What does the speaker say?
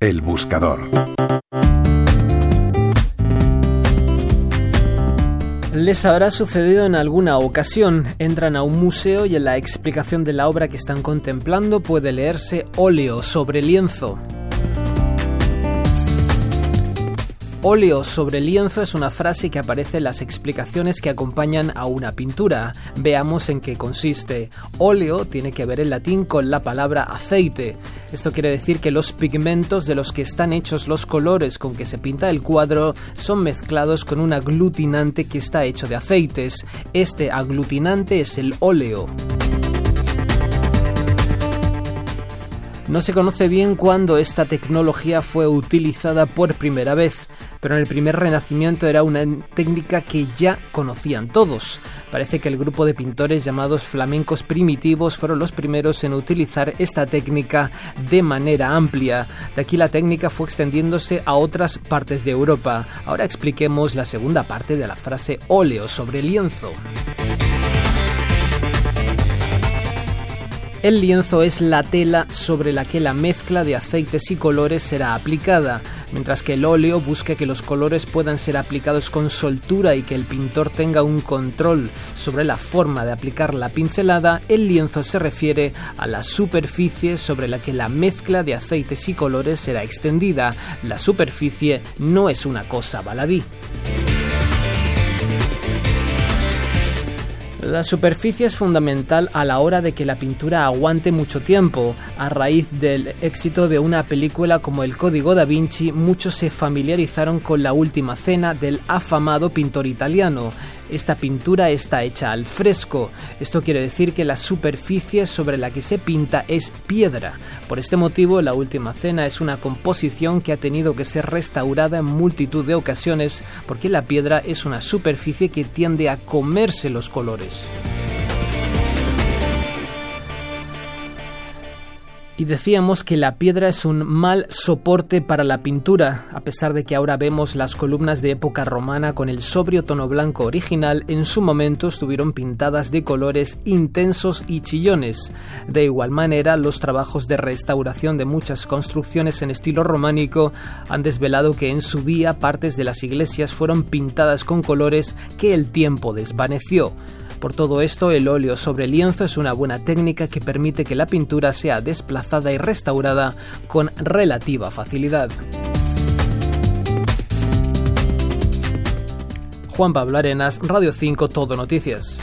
El buscador. Les habrá sucedido en alguna ocasión. Entran a un museo y en la explicación de la obra que están contemplando puede leerse óleo sobre lienzo. Óleo sobre lienzo es una frase que aparece en las explicaciones que acompañan a una pintura. Veamos en qué consiste. Óleo tiene que ver en latín con la palabra aceite. Esto quiere decir que los pigmentos de los que están hechos los colores con que se pinta el cuadro son mezclados con un aglutinante que está hecho de aceites. Este aglutinante es el óleo. No se conoce bien cuándo esta tecnología fue utilizada por primera vez, pero en el primer renacimiento era una técnica que ya conocían todos. Parece que el grupo de pintores llamados flamencos primitivos fueron los primeros en utilizar esta técnica de manera amplia. De aquí la técnica fue extendiéndose a otras partes de Europa. Ahora expliquemos la segunda parte de la frase óleo sobre lienzo. El lienzo es la tela sobre la que la mezcla de aceites y colores será aplicada, mientras que el óleo busca que los colores puedan ser aplicados con soltura y que el pintor tenga un control sobre la forma de aplicar la pincelada, el lienzo se refiere a la superficie sobre la que la mezcla de aceites y colores será extendida. La superficie no es una cosa baladí. La superficie es fundamental a la hora de que la pintura aguante mucho tiempo. A raíz del éxito de una película como El Código da Vinci, muchos se familiarizaron con la última cena del afamado pintor italiano. Esta pintura está hecha al fresco. Esto quiere decir que la superficie sobre la que se pinta es piedra. Por este motivo, la última cena es una composición que ha tenido que ser restaurada en multitud de ocasiones porque la piedra es una superficie que tiende a comerse los colores. Y decíamos que la piedra es un mal soporte para la pintura, a pesar de que ahora vemos las columnas de época romana con el sobrio tono blanco original, en su momento estuvieron pintadas de colores intensos y chillones. De igual manera, los trabajos de restauración de muchas construcciones en estilo románico han desvelado que en su día partes de las iglesias fueron pintadas con colores que el tiempo desvaneció. Por todo esto, el óleo sobre lienzo es una buena técnica que permite que la pintura sea desplazada y restaurada con relativa facilidad. Juan Pablo Arenas, Radio 5 Todo Noticias.